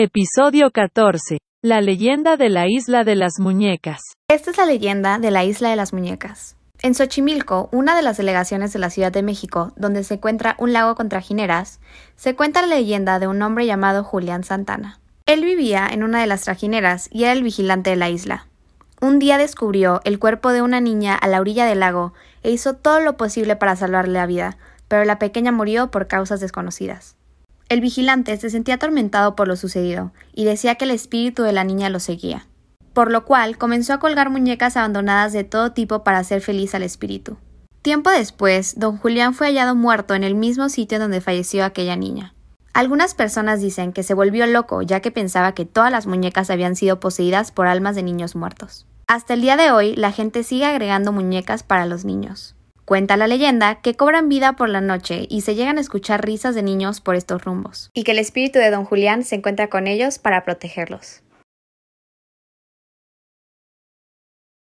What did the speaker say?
Episodio 14. La leyenda de la isla de las muñecas. Esta es la leyenda de la isla de las muñecas. En Xochimilco, una de las delegaciones de la Ciudad de México, donde se encuentra un lago con trajineras, se cuenta la leyenda de un hombre llamado Julián Santana. Él vivía en una de las trajineras y era el vigilante de la isla. Un día descubrió el cuerpo de una niña a la orilla del lago e hizo todo lo posible para salvarle la vida, pero la pequeña murió por causas desconocidas. El vigilante se sentía atormentado por lo sucedido y decía que el espíritu de la niña lo seguía, por lo cual comenzó a colgar muñecas abandonadas de todo tipo para hacer feliz al espíritu. Tiempo después, don Julián fue hallado muerto en el mismo sitio donde falleció aquella niña. Algunas personas dicen que se volvió loco ya que pensaba que todas las muñecas habían sido poseídas por almas de niños muertos. Hasta el día de hoy, la gente sigue agregando muñecas para los niños. Cuenta la leyenda que cobran vida por la noche y se llegan a escuchar risas de niños por estos rumbos, y que el espíritu de don Julián se encuentra con ellos para protegerlos.